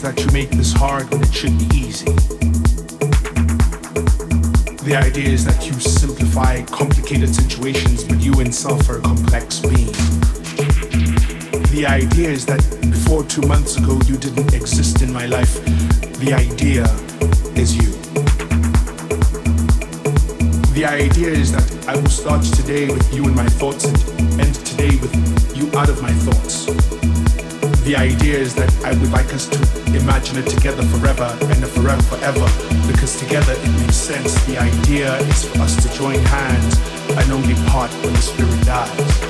is that you make this hard when it should be easy. The idea is that you simplify complicated situations, but you in self are a complex being. The idea is that before two months ago you didn't exist in my life. The idea is you. The idea is that I will start today with you in my thoughts and end today with you out of my thoughts. The idea is that I would like us to imagine it together forever and forever forever because together it makes sense. The idea is for us to join hands and only part when the spirit dies.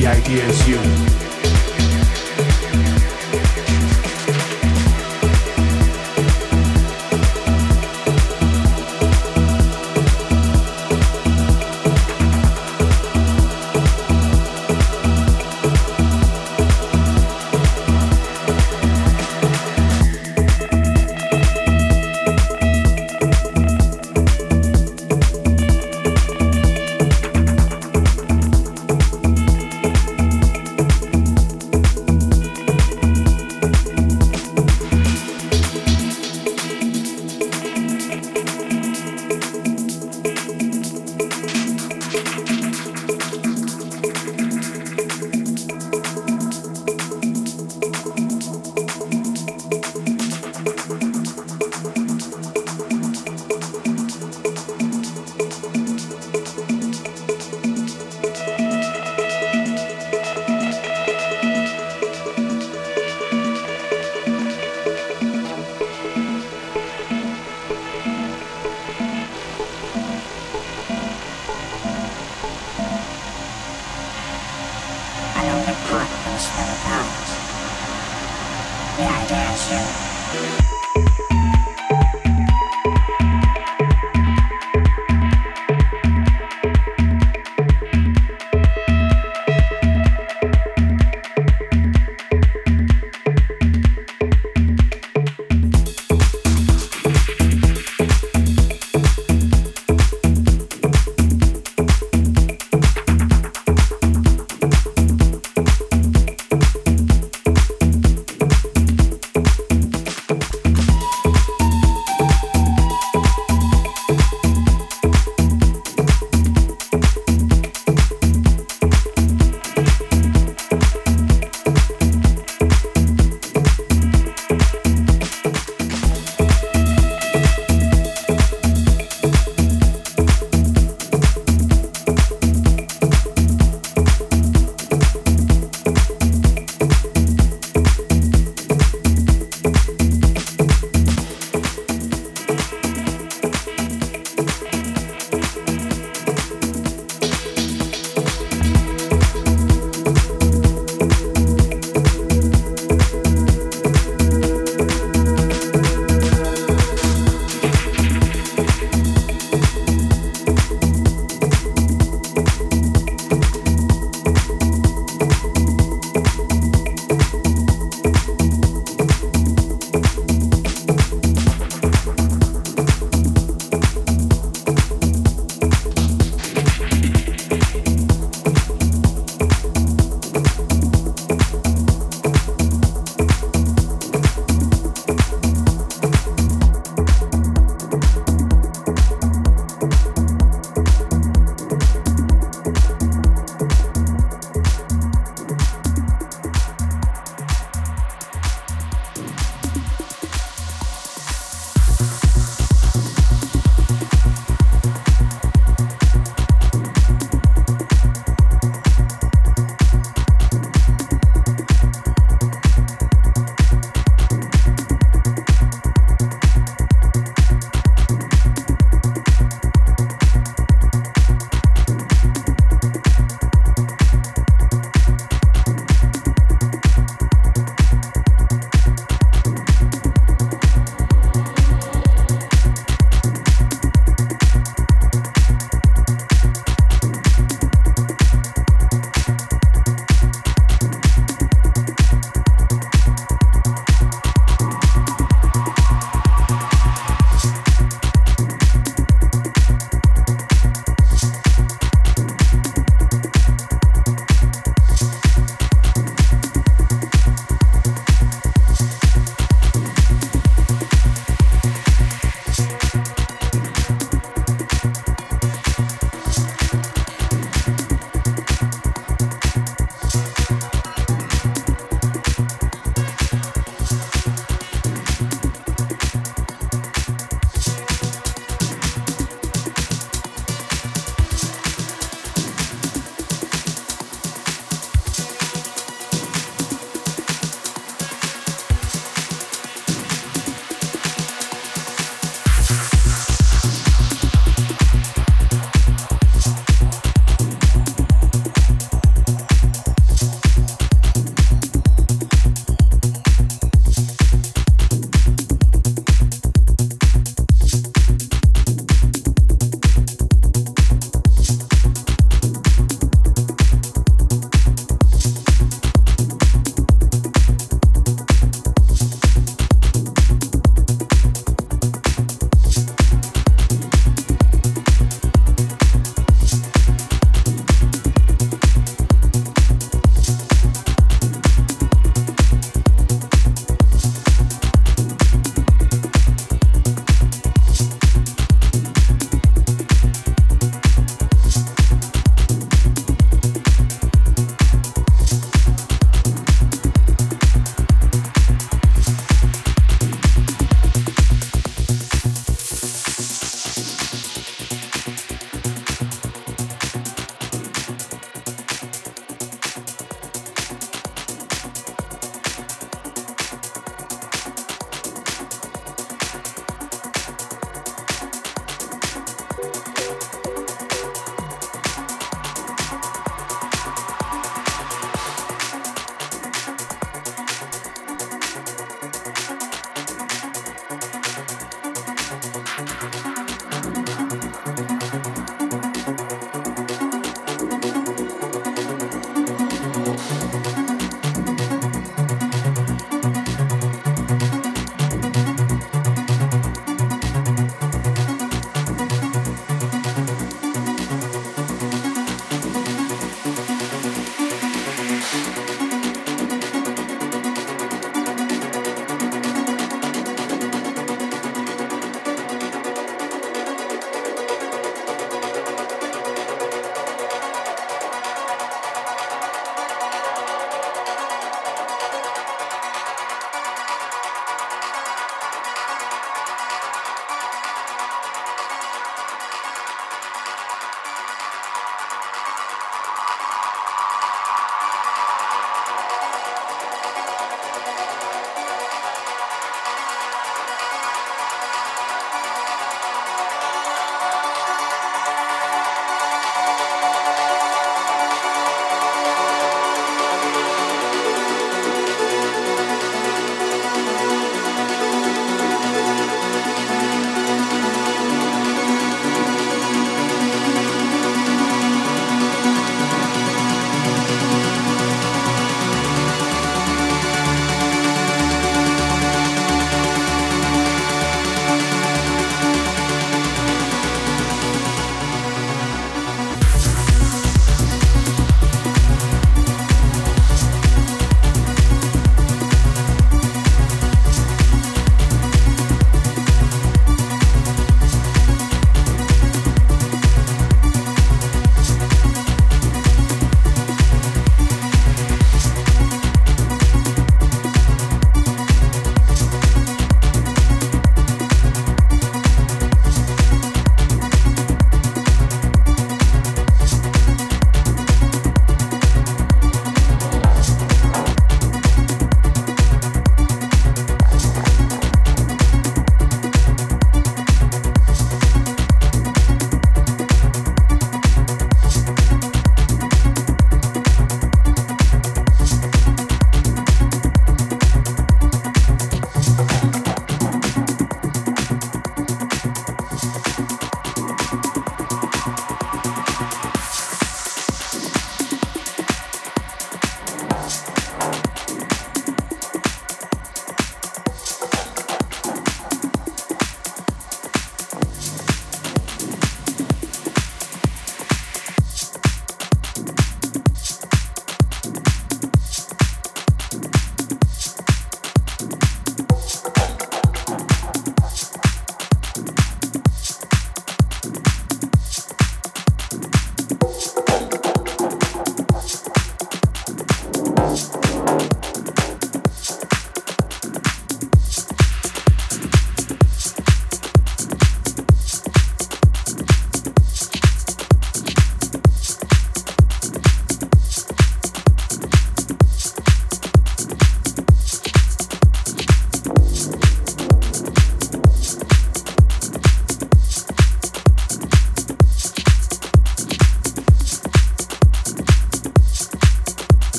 The idea is you.